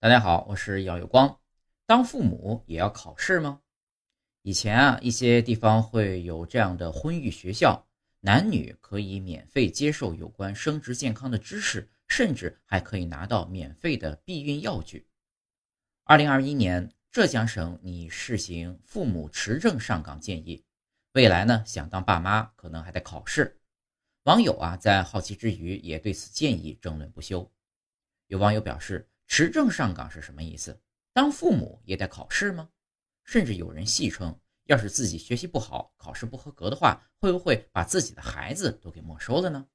大家好，我是姚有光。当父母也要考试吗？以前啊，一些地方会有这样的婚育学校，男女可以免费接受有关生殖健康的知识，甚至还可以拿到免费的避孕药具。二零二一年，浙江省拟试行父母持证上岗建议，未来呢，想当爸妈可能还得考试。网友啊，在好奇之余，也对此建议争论不休。有网友表示，持证上岗是什么意思？当父母也得考试吗？甚至有人戏称，要是自己学习不好，考试不合格的话，会不会把自己的孩子都给没收了呢？